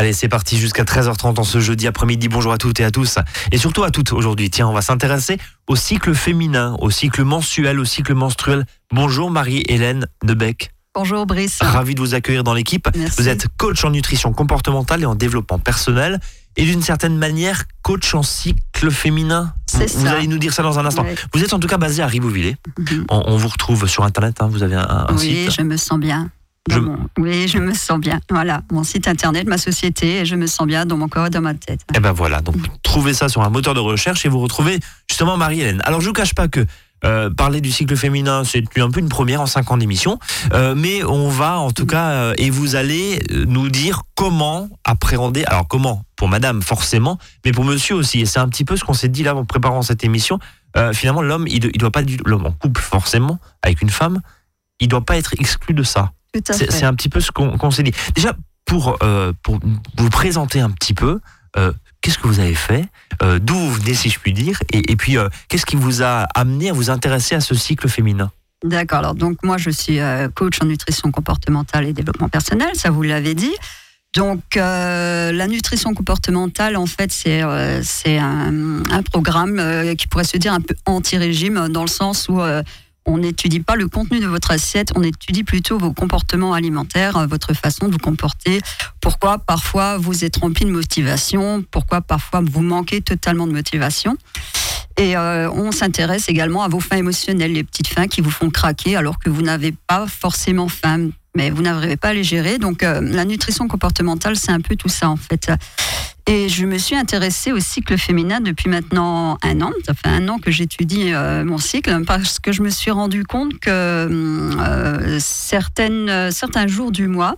Allez, c'est parti jusqu'à 13h30 en ce jeudi après-midi. Bonjour à toutes et à tous. Et surtout à toutes aujourd'hui. Tiens, on va s'intéresser au cycle féminin, au cycle mensuel, au cycle menstruel. Bonjour Marie-Hélène Debec. Bonjour Brice. Ravi de vous accueillir dans l'équipe. Vous êtes coach en nutrition comportementale et en développement personnel. Et d'une certaine manière, coach en cycle féminin. C'est Vous ça. allez nous dire ça dans un instant. Ouais. Vous êtes en tout cas basé à Ribeauvillé. Mhm. On, on vous retrouve sur Internet. hein. Vous avez un, un Oui, site. je me sens bien. Je- Oui, je me sens bien. Voilà, mon site internet, ma société, et je me sens bien dans mon corps et dans ma tête. Et ben voilà, donc trouvez ça sur un moteur de recherche et vous retrouvez justement Marie-Hélène. Alors je vous cache pas que euh, parler du cycle féminin, c'est un peu une première en cinq ans d'émission, Euh, mais on va en tout cas, euh, et vous allez nous dire comment appréhender, alors comment pour madame forcément, mais pour monsieur aussi, et c'est un petit peu ce qu'on s'est dit là en préparant cette émission, finalement l'homme, il, il doit pas, l'homme en couple forcément, avec une femme, il doit pas être exclu de ça. C'est un petit peu ce qu'on s'est dit. Déjà, pour, euh, pour vous présenter un petit peu, euh, qu'est-ce que vous avez fait Euh, D'où vous venez, si je puis dire Et, et puis, qu'est-ce qui vous a amené à vous intéresser à ce cycle féminin? D'accord. Alors donc moi je suis coach en nutrition comportementale et développement personnel, ça vous l'avez dit. Donc euh, la nutrition comportementale en fait c'est euh, un, un programme euh, qui pourrait se dire un peu anti-régime dans le sens où on n'étudie pas le contenu de votre assiette, on étudie plutôt vos comportements alimentaires, euh, votre façon de vous comporter. Pourquoi parfois vous êtes rempli de motivation, pourquoi parfois vous manquez totalement de motivation? Et euh, on s'intéresse également à vos fins émotionnelles, les petites fins qui vous font craquer alors que vous n'avez pas forcément faim, mais vous n'arrivez pas à les gérer. Donc euh, la nutrition comportementale, c'est un peu tout ça en fait. Et je me suis intéressée au cycle féminin depuis maintenant un an. Ça fait un an que j'étudie euh, mon cycle parce que je me suis rendu compte que certaines, euh, certains jours du mois,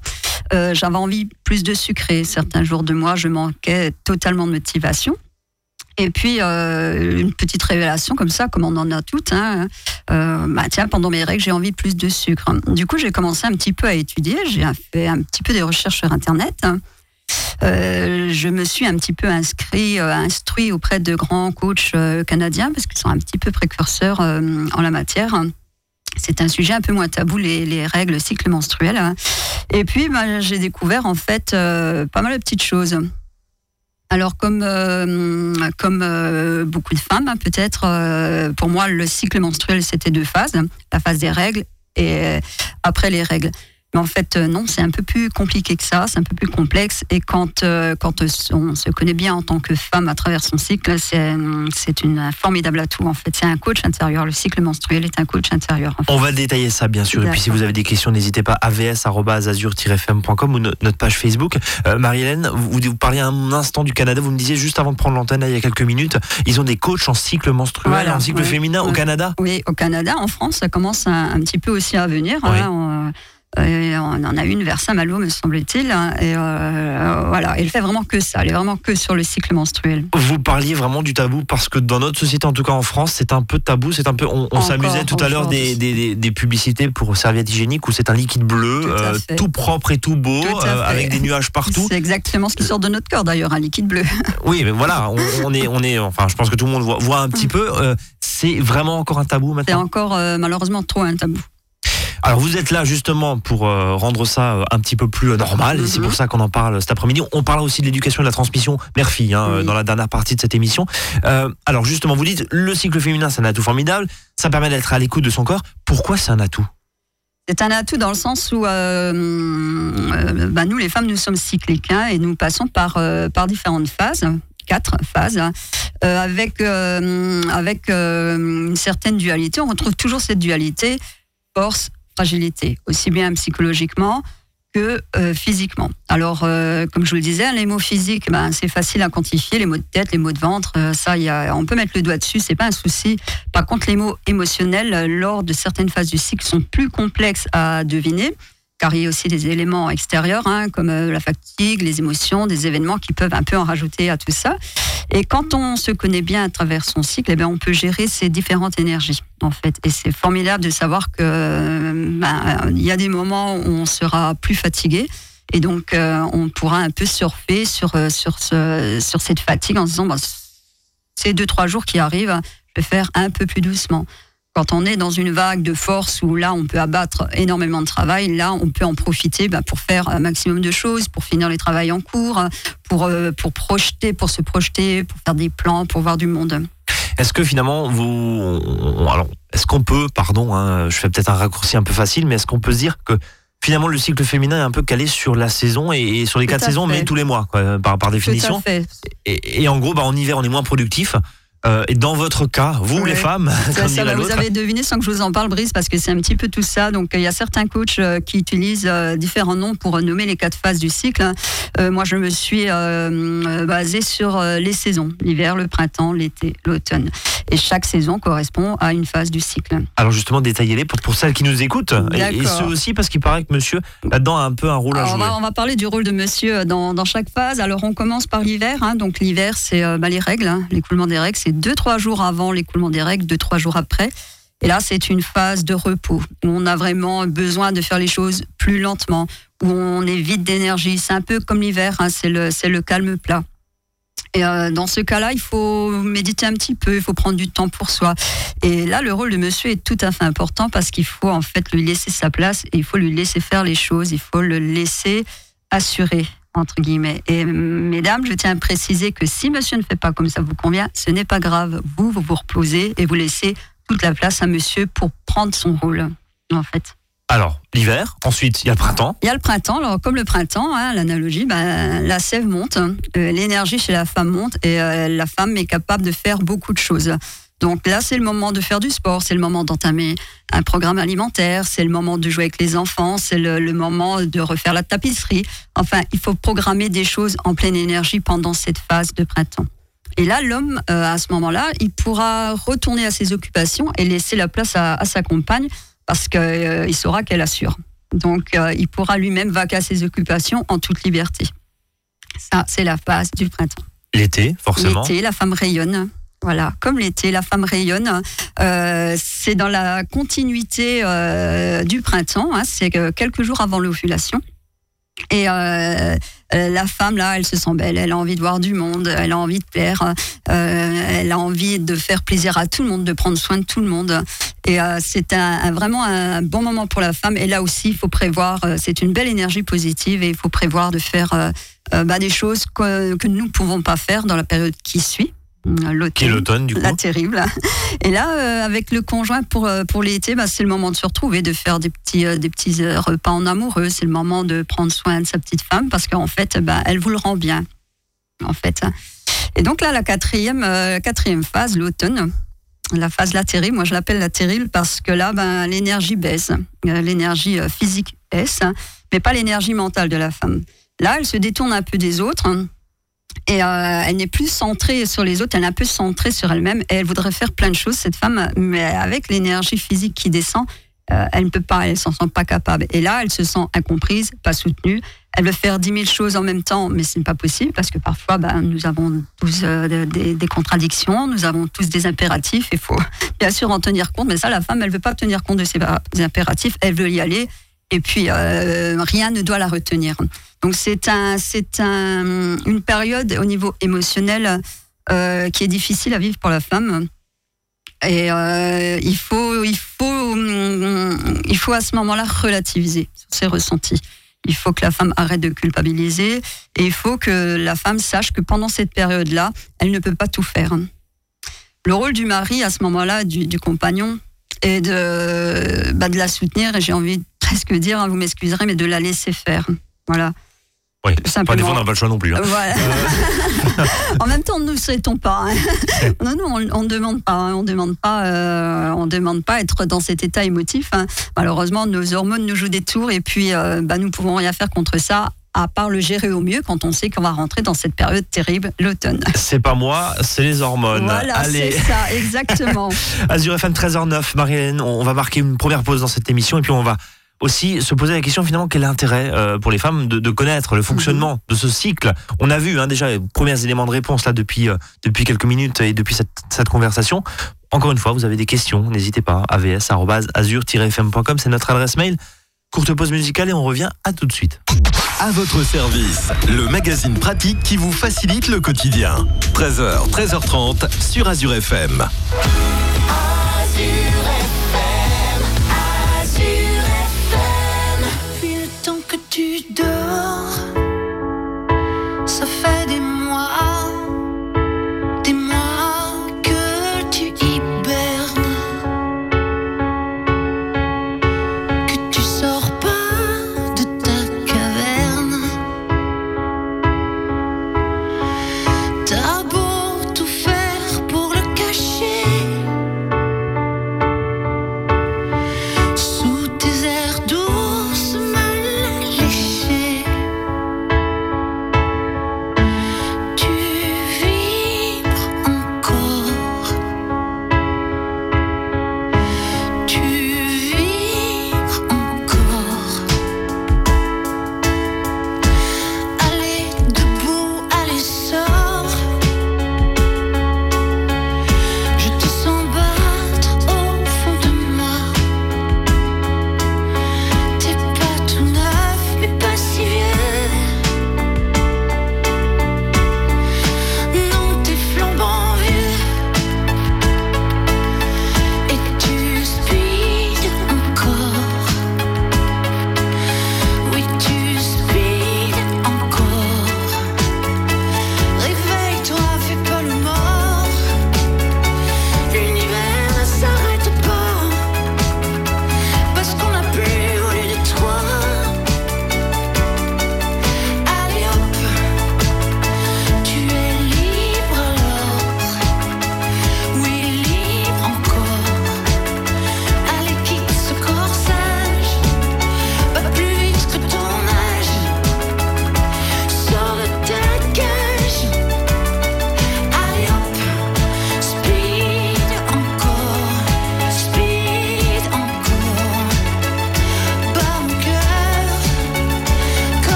j'avais envie plus de sucré. Certains jours de mois, je manquais totalement de motivation. Et puis, euh, une petite révélation comme ça, comme on en a toutes. Hein, euh, bah, tiens, pendant mes règles, j'ai envie de plus de sucre. Du coup, j'ai commencé un petit peu à étudier. J'ai fait un petit peu des recherches sur Internet. Euh, je me suis un petit peu inscrit, instruit auprès de grands coachs canadiens parce qu'ils sont un petit peu précurseurs en la matière. C'est un sujet un peu moins tabou, les, les règles cycle menstruel. hein. Et puis, bah, j'ai découvert en fait pas mal de petites choses. Alors comme euh, comme euh, beaucoup de femmes hein, peut-être, euh, pour moi le cycle menstruel c'était deux phases, la phase des règles et euh, après les règles. Mais en fait euh, non, c'est un peu plus compliqué que ça, c'est un peu plus complexe. Et quand euh, quand on se connaît bien en tant que femme à travers son cycle, c'est une formidable atout en fait. C'est un coach intérieur. Le cycle menstruel est un coach intérieur. En fait. On va détailler ça, bien sûr. Et puis, si vous avez des questions, n'hésitez pas avs.azur-fm.com ou no- notre page Facebook. Euh, Marie-Hélène, vous, vous parliez un instant du Canada. Vous me disiez juste avant de prendre l'antenne, il y a quelques minutes, ils ont des coachs en cycle menstruel, Voilà, en cycle féminin au. Canada? Oui, au Canada, en France, ça commence un, un petit peu aussi à venir. Oui. hein. On, on en a une vers Saint-Malo, me semble-t-il. hein. Et euh, voilà, elle fait vraiment que ça. Elle est vraiment que sur le cycle menstruel. Vous parliez vraiment du tabou parce que dans notre société, en tout cas en France, c'est un peu tabou. C'est un peu. On, on Encore s'amusait tout à l'heure des, des, des- des publicités pour serviettes hygiéniques où c'est un liquide bleu, Tout euh, tout propre et tout beau, Tout euh, avec des nuages partout. C'est exactement ce qui sort de notre corps, d'ailleurs, un liquide bleu. Oui, mais voilà, on, on est, on est. Enfin, je pense que tout le monde voit, voit un petit peu. euh, c'est vraiment encore un tabou C'est maintenant? encore euh, malheureusement trop un tabou. Alors vous êtes là justement pour euh, rendre ça euh, un petit peu plus euh, normal et c'est Mhm. pour ça qu'on en parle cet après-midi. On parle aussi de l'éducation et de la transmission mère-fille hein, Oui. dans la dernière partie de cette émission. Alors justement, vous dites le cycle féminin c'est un atout formidable, ça permet d'être à l'écoute de son corps. Pourquoi c'est un atout? C'est un atout dans le sens où euh, euh, bah, nous, les femmes, nous sommes cycliques hein, et nous passons par, euh, par différentes phases, quatre phases, avec, avec une certaine dualité. On retrouve toujours cette dualité force, aussi bien psychologiquement que euh, physiquement. Alors, euh, comme je vous le disais, les mots physiques, ben, c'est facile à quantifier, les mots de tête, les mots de ventre, euh, ça, on peut mettre le doigt dessus, c'est pas un souci. Par contre, les mots émotionnels, lors de certaines phases du cycle, sont plus complexes à deviner, car il y a aussi des éléments extérieurs, hein, comme euh, la fatigue, les émotions, des événements qui peuvent un peu en rajouter à tout ça. Et quand on se connaît bien à travers son cycle, eh bien, on peut gérer ces différentes énergies, en fait. Et c'est formidable de savoir que euh, ben, y a des moments où on sera plus fatigué. Et donc, euh, on pourra un peu surfer sur, sur, ce, sur cette fatigue en se disant, bah, ces deux, trois jours qui arrivent, je vais faire un peu plus doucement. Quand on est dans une vague de force où là, on peut abattre énormément de travail, là, on peut en profiter bah, pour faire un maximum de choses, pour finir les travaux en cours, pour, euh, pour projeter, pour se projeter, pour faire des plans, pour voir du monde. Est-ce que finalement, vous. Alors, est-ce qu'on peut, pardon, hein, je fais peut-être un raccourci un peu facile, mais est-ce qu'on peut se dire que finalement le cycle féminin est un peu calé sur la saison et, sur les quatre saisons, mais tous les mois, par, par définition. Et, et, en gros, bah, en hiver, on est moins productif. Euh, et dans votre cas, vous les femmes, ça, vous avez deviné sans que je vous en parle, Brice, parce que c'est un petit peu tout ça. Donc il y a certains coachs euh, qui utilisent euh, différents noms pour nommer les quatre phases du cycle. moi, je me suis basée sur les saisons l'hiver, le printemps, l'été, l'automne. Et chaque saison correspond à une phase du cycle. Alors justement, détaillez-les pour, pour celles qui nous écoutent et, ceux aussi parce qu'il paraît que Monsieur là-dedans a un peu un rôle à jouer. On va, parler du rôle de Monsieur dans, dans chaque phase. Alors on commence par l'hiver. Hein. donc l'hiver, c'est bah, les règles, hein. l'écoulement des règles, c'est deux, trois jours avant l'écoulement des règles, deux, trois jours après. Et là, c'est une phase de repos où on a vraiment besoin de faire les choses plus lentement, où on est vide d'énergie. C'est un peu comme l'hiver, hein, c'est le, le calme plat. Et euh, dans ce cas-là, il faut méditer un petit peu, il faut prendre du temps pour soi. Et là, le rôle de monsieur est tout à fait important parce qu'il faut en fait lui laisser sa place il faut lui laisser faire les choses, il faut le laisser assurer entre guillemets. Et mesdames, je tiens à préciser que si monsieur ne fait pas comme ça vous convient, ce n'est pas grave. Vous, vous vous reposez et vous laissez toute la place à monsieur pour prendre son rôle, en fait. Alors, l'hiver, ensuite, il y a le printemps. Il y a le printemps, alors comme le printemps, hein, l'analogie, ben, la sève monte, euh, l'énergie chez la femme monte et euh, la femme est capable de faire beaucoup de choses. Donc là, c'est le moment de faire du sport, c'est le moment d'entamer un programme alimentaire, c'est le moment de jouer avec les enfants, c'est le, moment de refaire la tapisserie. Enfin, il faut programmer des choses en pleine énergie pendant cette phase de printemps. Et là, l'homme, euh, à ce moment-là, il pourra retourner à ses occupations et laisser la place à, sa compagne parce qu'il euh, saura qu'elle assure. Donc, euh, il pourra lui-même vaquer à ses occupations en toute liberté. Ça, c'est la phase du printemps. L'été, forcément. L'été, la femme rayonne. Voilà, comme l'été, la femme rayonne. Euh, c'est dans la continuité euh, du printemps. Hein, c'est quelques jours avant l'ovulation. Et euh, la femme, là, elle se sent belle, elle a envie de voir du monde, elle a envie de plaire, elle a envie de faire plaisir à tout le monde, de prendre soin de tout le monde. Et c'est un, vraiment un bon moment pour la femme. Et là aussi, il faut prévoir, c'est une belle énergie positive et il faut prévoir de faire bah, des choses que, que nous ne pouvons pas faire dans la période qui suit. L'automne, du coup. La terrible. Et là, euh, avec le conjoint pour, euh, pour l'été, bah, c'est le moment de se retrouver, de faire des petits, euh, des petits repas en amoureux. C'est le moment de prendre soin de sa petite femme parce qu'en fait, bah, elle vous le rend bien. En fait. Et donc là, la quatrième, quatrième phase, l'automne, la phase latérale, moi je l'appelle latérale parce que là, ben, l'énergie baisse. L'énergie physique baisse, mais pas l'énergie mentale de la femme. Là, elle se détourne un peu des autres. Et euh, elle n'est plus centrée sur les autres, elle est un peu centrée sur elle-même. Et elle voudrait faire plein de choses, cette femme, mais avec l'énergie physique qui descend, euh, elle ne peut pas, elle s'en sent pas capable. Et là, elle se sent incomprise, pas soutenue. Elle veut faire dix mille choses en même temps, mais ce n'est pas possible parce que parfois, ben, nous avons tous euh, des, des, contradictions, nous avons tous des impératifs. Il faut bien sûr en tenir compte, mais ça, la femme, elle veut pas tenir compte de ses impératifs. Elle veut y aller et puis euh, rien ne doit la retenir. Donc c'est un, c'est un, une période au niveau émotionnel euh, qui est difficile à vivre pour la femme. Et euh, il faut, il faut, il faut à ce moment-là relativiser ses ressentis. Il faut que la femme arrête de culpabiliser et il faut que la femme sache que pendant cette période-là, elle ne peut pas tout faire. Le rôle du mari à ce moment-là, du, du compagnon, est de, bah, de la soutenir et j'ai envie presque dire, hein, vous m'excuserez, mais de la laisser faire. Voilà. Oui, Simplement. pas des fois, on n'a pas le choix non plus. Hein. Voilà. en même temps, nous ne souhaitons pas. Hein. non, non, on ne demande pas. Hein. On demande pas. Euh, on demande pas être dans cet état émotif. Hein. Malheureusement, nos hormones nous jouent des tours et puis, euh, bah, nous pouvons rien faire contre ça à part le gérer au mieux quand on sait qu'on va rentrer dans cette période terrible, l'automne. C'est pas moi, c'est les hormones. Voilà, c'est ça, exactement. Azure FM 13h09, Marie-Hélène, on va marquer une première pause dans cette émission et puis on va aussi se poser la question finalement quel est l'intérêt euh, pour les femmes de, connaître le fonctionnement mhm. de ce cycle? On a vu hein, déjà les premiers éléments de réponse là depuis euh, depuis quelques minutes et depuis cette, cette conversation. Encore une fois, vous avez des questions, n'hésitez pas. avs@azur-fm.com, c'est notre adresse mail. Courte pause musicale et on revient à tout de suite. À votre service, le magazine pratique qui vous facilite le quotidien. 13h, 13h30 sur Azure FM. Azure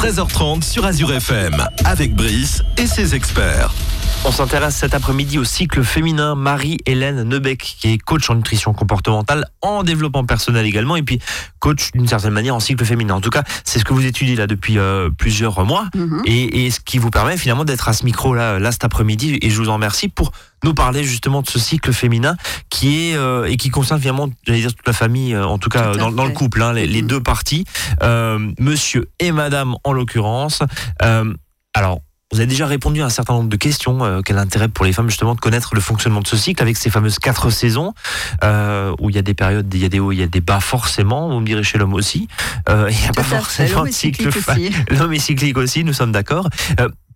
13h30 sur Azure FM, avec Brice et ses experts. On s'intéresse cet après-midi au cycle féminin Marie-Hélène Nebec, qui est coach en nutrition comportementale, en développement personnel également, et puis coach d'une certaine manière en cycle féminin. En tout cas, c'est ce que vous étudiez là depuis euh, plusieurs mois, Mhm. et, et ce qui vous permet finalement d'être à ce micro là, là cet après-midi. Et je vous en remercie pour nous parler justement de ce cycle féminin qui est euh, et qui concerne finalement, j'allais dire toute la famille, euh, en tout cas Tout dans, dans le couple, hein, les, les Mhm. deux parties, Monsieur et Madame en l'occurrence. Alors. Vous avez déjà répondu à un certain nombre de questions. Euh, quel intérêt pour les femmes justement de connaître le fonctionnement de ce cycle avec ces fameuses quatre saisons euh, où il y a des périodes, il y a des hauts, il y a des bas forcément. Vous me direz chez l'homme aussi. Euh, il n'y a Tout pas forcément l'homme de est cycle. cyclique fa- aussi. L'homme est cyclique aussi, nous sommes d'accord.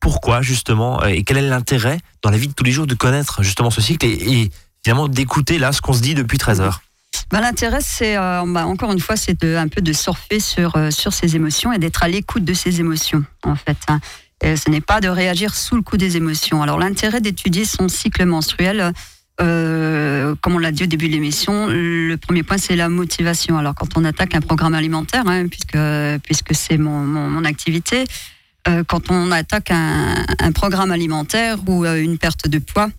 Pourquoi justement et quel est l'intérêt dans la vie de tous les jours de connaître justement ce cycle et, et finalement d'écouter là ce qu'on se dit depuis 13 heures? Ben, L'intérêt, c'est euh, bah, encore une fois, c'est un peu de surfer sur, euh, sur ses émotions et d'être à l'écoute de ses émotions, en fait. hein. Ce n'est pas de réagir sous le coup des émotions. Alors l'intérêt d'étudier son cycle menstruel, euh, comme on l'a dit au début de l'émission, le premier point c'est la motivation. Alors quand on attaque un programme alimentaire, hein, puisque puisque c'est mon, mon, activité, euh, quand on attaque un, un programme alimentaire ou euh, une perte de poids,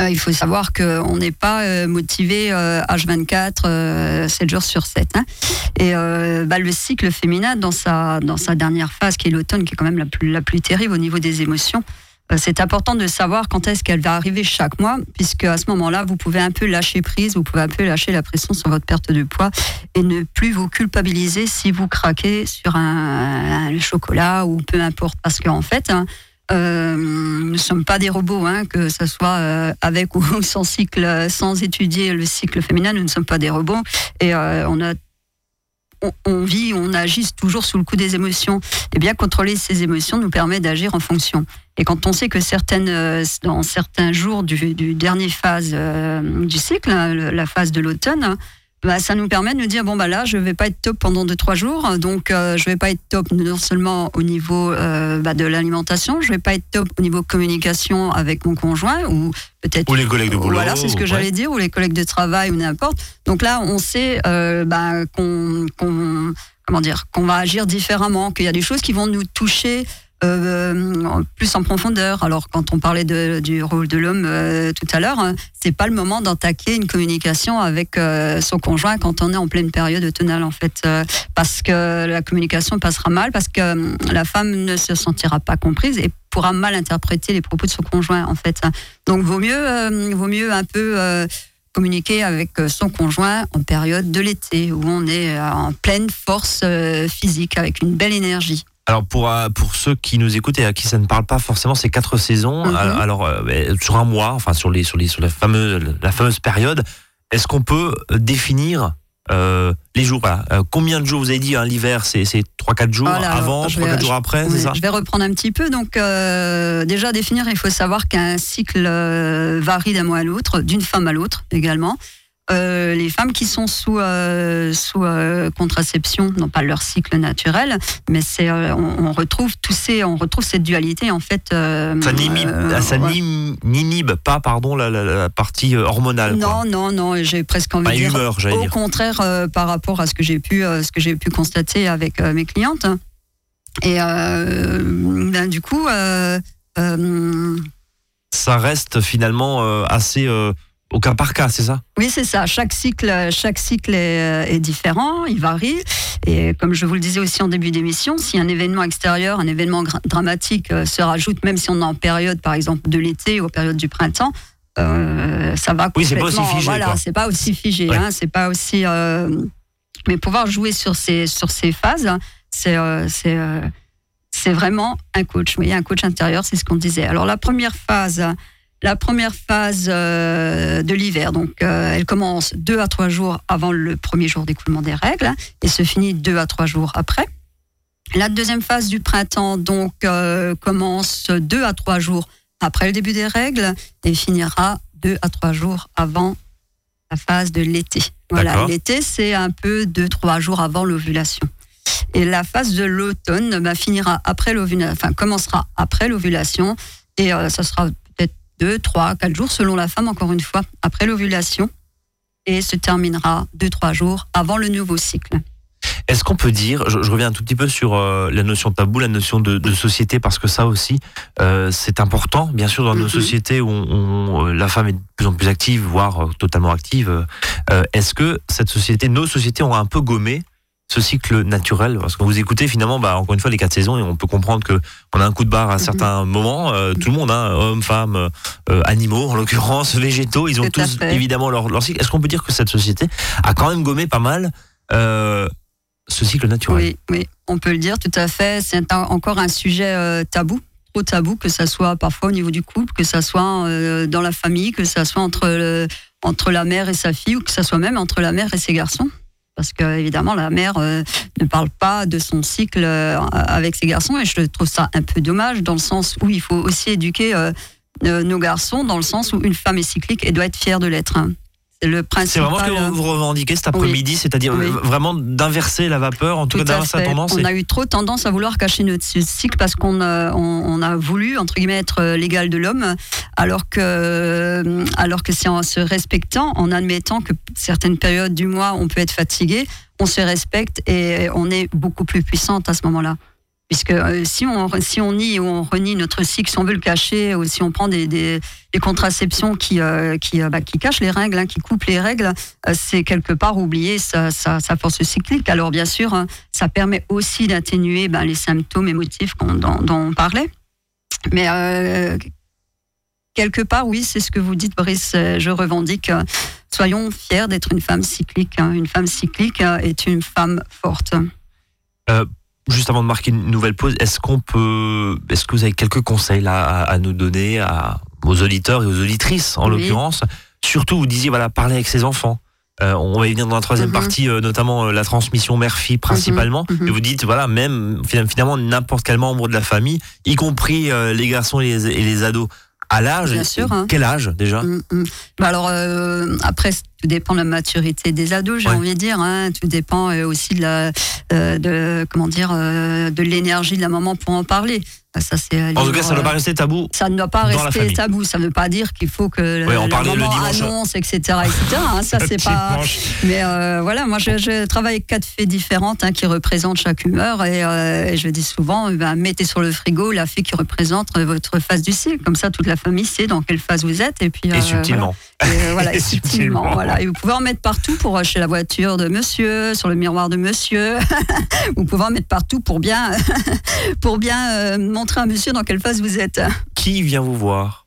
euh, il faut savoir qu'on n'est pas euh, motivé euh, H24, euh, 7 jours sur 7. hein. Et euh, bah, le cycle féminin, dans sa, dans sa dernière phase, qui est l'automne, qui est quand même la plus, la plus terrible au niveau des émotions, euh, c'est important de savoir quand est-ce qu'elle va arriver chaque mois, puisque à ce moment-là, vous pouvez un peu lâcher prise, vous pouvez un peu lâcher la pression sur votre perte de poids et ne plus vous culpabiliser si vous craquez sur un, un chocolat ou peu importe. Parce qu'en fait, hein, euh, nous ne sommes pas des robots, hein, que ce soit euh, avec ou sans cycle, euh, sans étudier le cycle féminin, nous ne sommes pas des robots. Et euh, on a on, vit, on agit toujours sous le coup des émotions. Et bien contrôler ces émotions nous permet d'agir en fonction. Et quand on sait que certaines, euh, dans certains jours du, dernier phase euh, du cycle, hein, la phase de l'automne, bah, ça nous permet de nous dire bon bah là je vais pas être top pendant 2-3 jours donc euh, je vais pas être top non seulement au niveau euh, bah, de l'alimentation je vais pas être top au niveau communication avec mon conjoint ou peut-être Ou les collègues de boulot, voilà c'est ce que ouais. j'allais dire ou les collègues de travail ou n'importe donc là on sait euh, bah, qu'on qu'on- comment dire qu'on va agir différemment qu'il y a des choses qui vont nous toucher euh, plus en profondeur. Alors, quand on parlait de- du rôle de l'homme euh, tout à l'heure, hein, c'est pas le moment d'attaquer une communication avec euh, son conjoint quand on est en pleine période automnale, en fait, parce que la communication passera mal, parce que la femme ne se sentira pas comprise et pourra mal interpréter les propos de son conjoint, en fait. Donc, vaut mieux, vaut mieux un peu. communiquer avec son conjoint en période de l'été où on est en pleine force physique avec une belle énergie. Alors pour euh, pour ceux qui nous écoutent et à qui ça ne parle pas forcément ces quatre saisons, Mhm. alors, alors, euh, sur un mois, enfin sur les sur les sur la fameuse la fameuse période, est-ce qu'on peut définir euh, les jours? Voilà. Euh, Combien de jours vous avez dit hein, l'hiver c'est c'est trois quatre jours Voilà, avant, alors, je trois vais- quatre jours après, c'est Ouais, ça? Je vais reprendre un petit peu. Donc, déjà définir, il faut savoir qu'un cycle varie d'un mois à l'autre, d'une femme à l'autre également. Euh, les femmes qui sont sous, euh, sous euh, contraception n'ont pas leur cycle naturel, mais c'est, on, on retrouve tous ces, on retrouve cette dualité en fait. Ça n'inhibe ça ouais. n'im- n'inhibe pas pardon la, la- la partie hormonale. quoi. Non, non, non, j'ai presque envie Pas de dire. humeur, Au dire. contraire, par rapport à ce que j'ai pu, ce que j'ai pu constater avec mes clientes. Et ben, du coup, Ça reste finalement assez au cas par cas, c'est ça? Oui, c'est ça. Chaque cycle, chaque cycle est, est différent, il varie. Et comme je vous le disais aussi en début d'émission, si un événement extérieur, un événement dramatique euh, se rajoute, même si on est en période, par exemple, de l'été ou en période du printemps, euh, ça va Oui, c'est pas complètement. aussi figé, Voilà, c'est pas aussi figé. Ouais. Hein, c'est pas aussi. euh, mais pouvoir jouer sur ces sur ces phases, hein, c'est euh, c'est euh, c'est vraiment un coach. Oui, un coach intérieur, c'est ce qu'on disait. Alors la première phase, la première phase euh, de l'hiver, donc euh, elle commence deux à trois jours avant le premier jour d'écoulement des règles hein, et se finit deux à trois jours après. La deuxième phase du printemps donc euh, commence deux à trois jours après le début des règles et finira deux à trois jours avant la phase de l'été. Voilà, l'été c'est un peu deux trois jours avant l'ovulation. Et la phase de l'automne bah, finira après l'ovulation, enfin commencera après l'ovulation et euh, ça sera peut-être deux, trois, quatre jours selon la femme encore une fois après l'ovulation et se terminera deux, trois jours avant le nouveau cycle. Est-ce qu'on peut dire, je, reviens un tout petit peu sur euh, la notion de tabou, la notion de, société, parce que ça aussi, euh, c'est important, bien sûr, dans nos mhm. sociétés où on, la femme est de plus en plus active, voire totalement active. Est-ce que cette société, nos sociétés ont un peu gommé ce cycle naturel Parce que vous écoutez finalement, bah, encore une fois, les quatre saisons, et on peut comprendre que on a un coup de barre à mhm. certains moments. Euh, tout le monde, hein, hommes, femmes, euh, animaux, en l'occurrence, végétaux, ils ont tous évidemment leur, leur cycle. Est-ce qu'on peut dire que cette société a quand même gommé pas mal euh, ce cycle naturel? Oui, oui, on peut le dire tout à fait. C'est encore un sujet tabou trop tabou, que ça soit parfois au niveau du couple, que ça soit dans la famille, que ça soit entre, entre la mère et sa fille, ou que ça soit même entre la mère et ses garçons parce que évidemment la mère euh, ne parle pas de son cycle euh, avec ses garçons et je trouve ça un peu dommage dans le sens où il faut aussi éduquer euh, nos garçons dans le sens où une femme est cyclique et doit être fière de l'être. C'est vraiment ce que vous revendiquez cet après-midi, c'est-à-dire vraiment d'inverser la vapeur, en tout, cas d'inverser la tendance. On a eu trop tendance à vouloir cacher notre cycle parce qu'on a, on, a voulu, entre guillemets, être l'égal de l'homme, alors que, alors que c'est en se respectant, en admettant que certaines périodes du mois, on peut être fatigué, on se respecte et on est beaucoup plus puissante à ce moment-là. Puisque euh, si, on, si on nie ou on renie notre cycle, si on veut le cacher, ou si on prend des, des, contraceptions qui, euh, qui, euh, bah, qui cachent les règles, hein, qui coupent les règles, c'est quelque part oublier sa, sa, force cyclique. Alors bien sûr, hein, ça permet aussi d'atténuer bah, les symptômes émotifs dont, on parlait. Mais quelque part, oui, c'est ce que vous dites, Brice. Je revendique. soyons fiers d'être une femme cyclique. Hein. Une femme cyclique est une femme forte. Juste avant de marquer une nouvelle pause, est-ce qu'on peut, est-ce que vous avez quelques conseils là à, nous donner à aux auditeurs et aux auditrices en l'occurrence? Surtout, vous disiez voilà, parler avec ses enfants. Euh, on va y venir dans la troisième mhm. partie, euh, notamment euh, la transmission mère-fille principalement. Mhm. Mhm. Et vous dites, voilà, même finalement n'importe quel membre de la famille, y compris les garçons et les, et les ados, à l'âge Bien sûr. Hein. Quel âge déjà? Mm, mm. Bah Alors après, tout dépend de la maturité des ados, j'ai envie de dire. Hein. Tout dépend aussi de la, de comment dire, de l'énergie de la maman pour en parler. Ah, ça, en tout cas, ça ne doit pas rester tabou. Ça ne doit pas rester tabou. Ça ne veut pas dire qu'il faut que la maman annonce, etc., etc. Hein, ça, c'est pas. Mais euh, voilà, moi, je, travaille avec quatre fées différentes hein, qui représentent chaque humeur, euh, et, je dis souvent, eh ben, mettez sur le frigo la fée qui représente votre phase du cycle. Comme ça, toute la famille sait dans quelle phase vous êtes, et puis. et euh, subtilement. Voilà. Et, subtilement. Voilà. Et vous pouvez en mettre partout pour acheter la voiture de Monsieur, sur le miroir de Monsieur. vous pouvez en mettre partout pour bien, pour bien montrer à monsieur dans quelle phase vous êtes. Qui vient vous voir?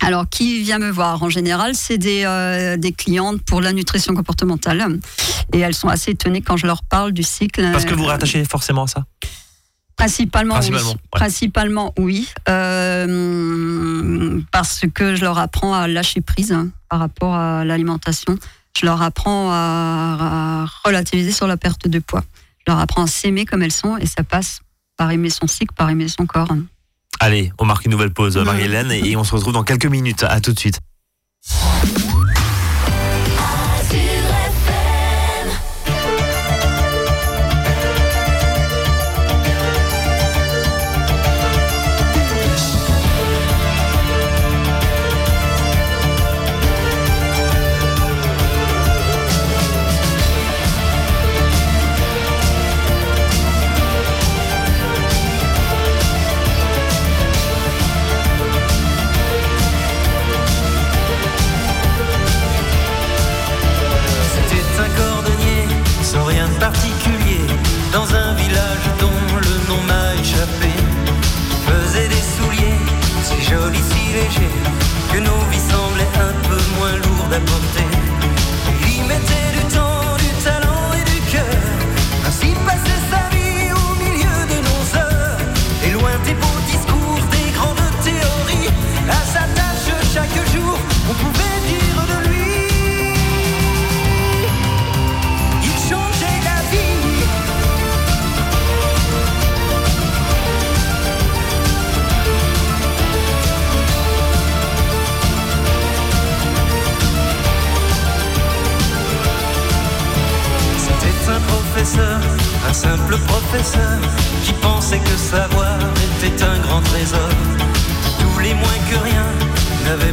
Alors, qui vient me voir? En général, c'est des, euh, des clientes pour la nutrition comportementale. Et elles sont assez étonnées quand je leur parle du cycle. Parce que vous rattachez forcément à ça? Principalement, Principalement, oui. Principalement, oui. Euh, parce que je leur apprends à lâcher prise hein, par rapport à l'alimentation. Je leur apprends à, à relativiser sur la perte de poids. Je leur apprends à s'aimer comme elles sont et ça passe par aimer son cycle, par aimer son corps. Allez, on marque une nouvelle pause, Marie-Hélène, et on se retrouve dans quelques minutes. À tout de suite.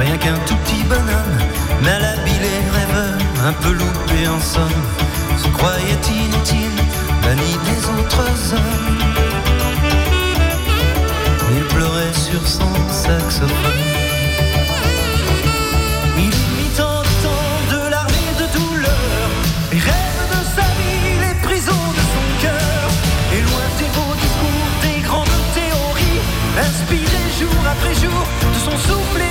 rien qu'un tout petit bonhomme, mal habillé, rêveur, un peu loupé en somme, se croyait inutile, banni des autres hommes. Il pleurait sur son saxophone. Il mit en temps de l'armée de douleur, les rêves de sa vie, les prisons de son cœur, et loin des beaux discours, des grandes théories, inspiré jour après jour de son souffle.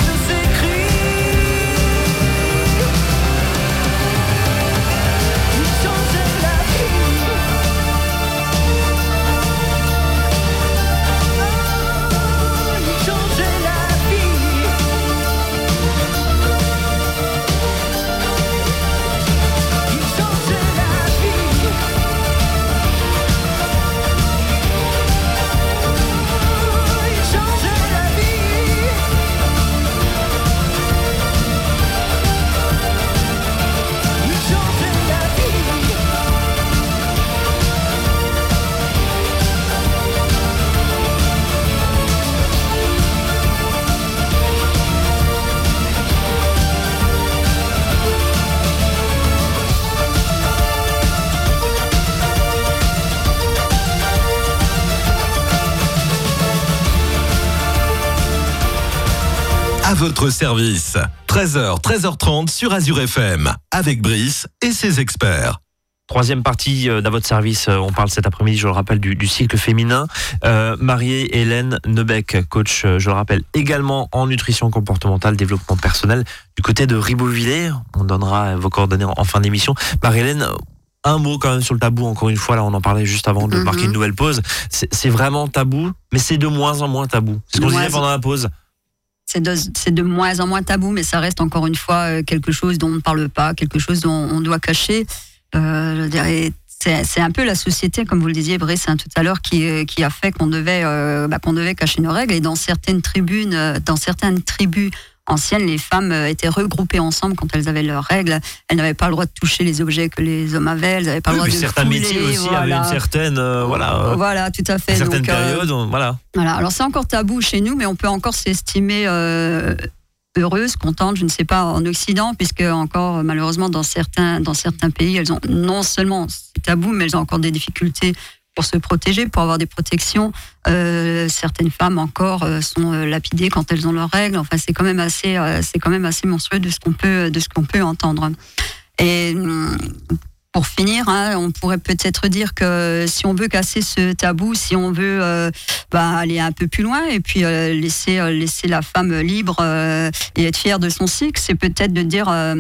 Votre service. 13h, 13h30 sur Azure FM. Avec Brice et ses experts. Troisième partie euh, d'à votre service, euh, on parle cet après-midi, je le rappelle, du, du cycle féminin. Euh, Marie-Hélène Nebec, coach, euh, je le rappelle, également en nutrition comportementale, développement personnel, du côté de Ribeauvillers. On donnera vos coordonnées en, en fin d'émission. Marie-Hélène, un mot quand même sur le tabou, encore une fois, là on en parlait juste avant de Mhm. marquer une nouvelle pause. C'est vraiment tabou, mais c'est de moins en moins tabou. C'est ce qu'on disait pendant la pause. C'est de, de moins en moins tabou, mais ça reste encore une fois euh, quelque chose dont on ne parle pas, quelque chose dont on doit cacher. Euh, c'est un peu la société, comme vous le disiez, Brice, hein, tout à l'heure, qui, euh, qui a fait qu'on devait, euh, bah, qu'on devait cacher nos règles. Et dans certaines tribunes, euh, dans certaines tribus anciennes, les femmes euh, étaient regroupées ensemble quand elles avaient leurs règles. Elles n'avaient pas le droit de toucher les objets que les hommes avaient. Elles n'avaient pas Oui, le droit de certains fouler, métiers aussi avaient voilà. une certaine, euh, voilà, euh, Voilà, tout à fait. une certaine Donc, période, voilà. voilà, alors c'est encore tabou chez nous, mais on peut encore s'estimer euh, heureuse, contente, je ne sais pas, en Occident, puisque encore malheureusement dans certains, dans certains pays, elles ont non seulement c'est tabou, mais elles ont encore des difficultés pour se protéger, pour avoir des protections. Euh, certaines femmes encore euh, sont euh, lapidées quand elles ont leurs règles. Enfin, c'est quand même assez, c'est quand même assez monstrueux de ce qu'on peut, de ce qu'on peut entendre. Et hum, pour finir, hein, on pourrait peut-être dire que si on veut casser ce tabou, si on veut bah, aller un peu plus loin et puis laisser la femme libre et être fière de son cycle, c'est peut-être de dire à,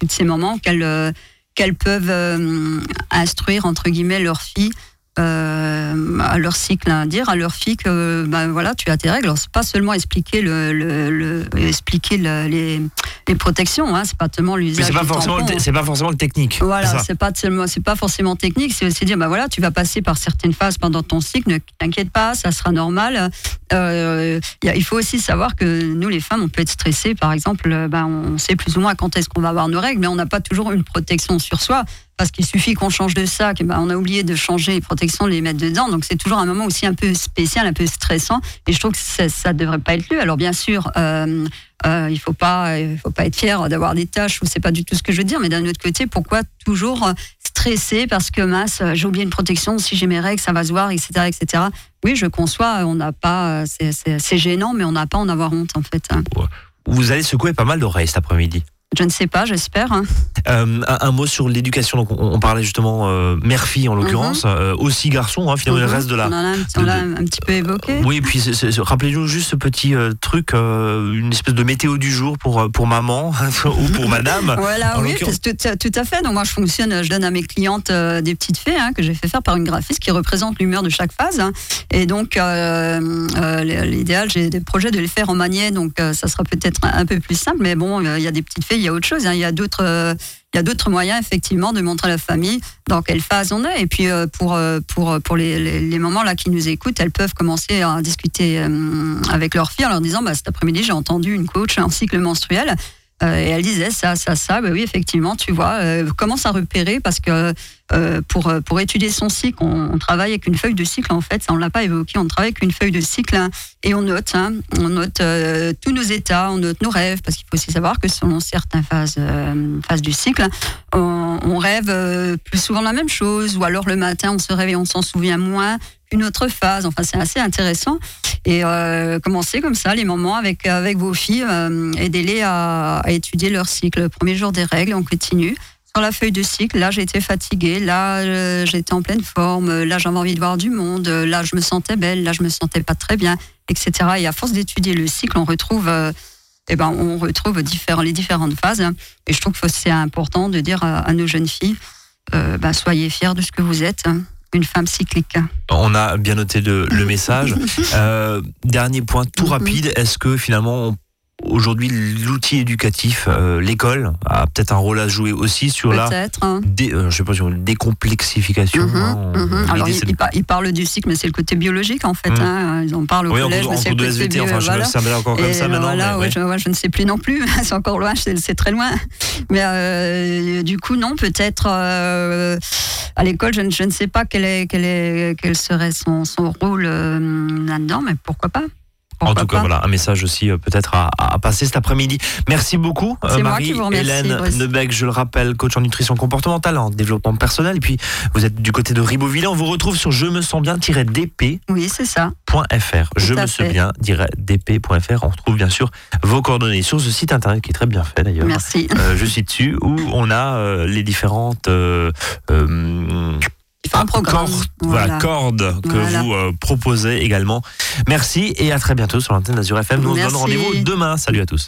toutes ces mamans qu'elles euh, qu'elles peuvent euh, instruire entre guillemets leurs filles euh, à leur cycle, hein, dire à leur fille que ben voilà, tu as tes règles. Alors, c'est pas seulement expliquer le, le- le- expliquer le- les, les protections, hein, c'est pas tellement l'usage c'est pas forcément, tampon. c'est pas forcément le technique. Voilà, c'est pas tellement, c'est pas forcément technique, c'est aussi dire, bah voilà, tu vas passer par certaines phases pendant ton cycle, ne t'inquiète pas, ça sera normal. Euh, a- il faut aussi savoir que nous, les femmes, on peut être stressées, par exemple, euh, bah, on sait plus ou moins quand est-ce qu'on va avoir nos règles, mais on n'a pas toujours une protection sur soi. Parce qu'il suffit qu'on change de sac, et ben on a oublié de changer les protections, de les mettre dedans. Donc c'est toujours un moment aussi un peu spécial, un peu stressant. Et je trouve que ça, ça devrait pas être lieu. Alors bien sûr, euh, euh, il faut pas, faut pas être fier d'avoir des tâches ou c'est pas du tout ce que je veux dire. Mais d'un autre côté, pourquoi toujours stresser parce que mince, j'ai oublié une protection, si j'ai mes règles, ça va se voir, etc., etc. Oui, je conçois, on n'a pas, c'est- gênant, mais on n'a pas en avoir honte en fait. hein. Vous allez secouer pas mal d'oreilles cet après-midi. Je ne sais pas, j'espère. hein. Euh, un, mot sur l'éducation. Donc, on, on parlait justement euh, mère-fille en l'occurrence, euh, aussi garçon. Hein, finalement, Mhm. le reste de la. On un, l'a un petit peu évoqué. Oui, et puis rappelez-nous juste ce petit euh, truc, une espèce de météo du jour pour pour maman ou pour madame. Voilà, oui, tout, à fait. Donc moi, je fonctionne, je donne à mes clientes des petites fées hein, que j'ai fait faire par une graphiste qui représente l'humeur de chaque phase. hein. Et donc, l'idéal, j'ai des projets de les faire en manier, donc ça sera peut-être un, un peu plus simple. Mais bon, il y a des petites fées, il y a autre chose. hein. Il y a d'autres. euh, il y a d'autres moyens, effectivement, de montrer à la famille dans quelle phase on est. Et puis, euh, pour, euh, pour, pour les, les, les mamans là qui nous écoutent, elles peuvent commencer à discuter avec leur fille en leur disant bah, Cet après-midi, j'ai entendu une coach en cycle menstruel. Euh, et elle disait ça, ça, ça. Ben oui, effectivement, tu vois, euh, commence à repérer parce que euh, pour, euh, pour étudier son cycle, on, on travaille avec une feuille de cycle en fait. Ça, on l'a pas évoqué. On travaille avec une feuille de cycle hein, et on note, hein, on note euh, tous nos états, on note nos rêves parce qu'il faut aussi savoir que selon certaines phases, phases du cycle, on, on rêve plus souvent la même chose ou alors le matin on se réveille, on s'en souvient moins qu'une autre phase. Enfin, c'est assez intéressant et euh, commencez comme ça les moments avec avec vos filles, euh, aidez-les à, étudier leur cycle. Le premier jour des règles, on continue sur la feuille de cycle, là j'étais fatiguée, là euh, j'étais en pleine forme, là j'avais envie de voir du monde, là je me sentais belle, là je me sentais pas très bien, etc. Et à force d'étudier le cycle, on retrouve, euh, eh ben, on retrouve les différentes phases. Et je trouve que c'est important de dire à, nos jeunes filles, euh, bah, soyez fiers de ce que vous êtes, hein, une femme cyclique. On a bien noté le, le message. Euh, dernier point tout rapide. Est-ce que finalement, on- aujourd'hui, l'outil éducatif, euh, l'école, a peut-être un rôle à jouer aussi sur la hein. dé, euh, je sais pas si on décomplexification. Mhm, hein, on- mhm. Alors, c'est ils, de- ils par- ils parlent du cycle, mais c'est le côté biologique en fait. Mhm. hein. Ils en parlent au Oui, collège, cours, mais c'est le côté bio- enfin, voilà. c'est encore comme ça maintenant. voilà, mais ouais, ouais. je, ouais, je ne sais plus non plus. c'est encore loin, c'est très loin. Mais euh, du coup, non, peut-être euh, à l'école, je, ne- je ne sais pas quel, est, quel, est, quel serait son, son rôle euh, là-dedans, mais pourquoi pas En tout cas, pas voilà, un message aussi euh, peut-être à, à passer cet après-midi. Merci beaucoup, euh, Marie. qui vous remercie, Hélène Brice. Nebec, je le rappelle, coach en nutrition comportementale, en développement personnel. Et puis, vous êtes du côté de Ribeauvillé. On vous retrouve sur je me sens bien-dp. Oui, c'est ça. .fr. Je me fait. souviens, dp.fr. On retrouve bien sûr vos coordonnées sur ce site internet qui est très bien fait d'ailleurs. Merci. Euh, je suis dessus où on a les différentes Un programme. cordes, voilà, Voilà. cordes que Voilà. vous euh, proposez également. Merci et à très bientôt sur l'antenne d'Azur FM. Nous on se donne rendez-vous demain. Salut à tous.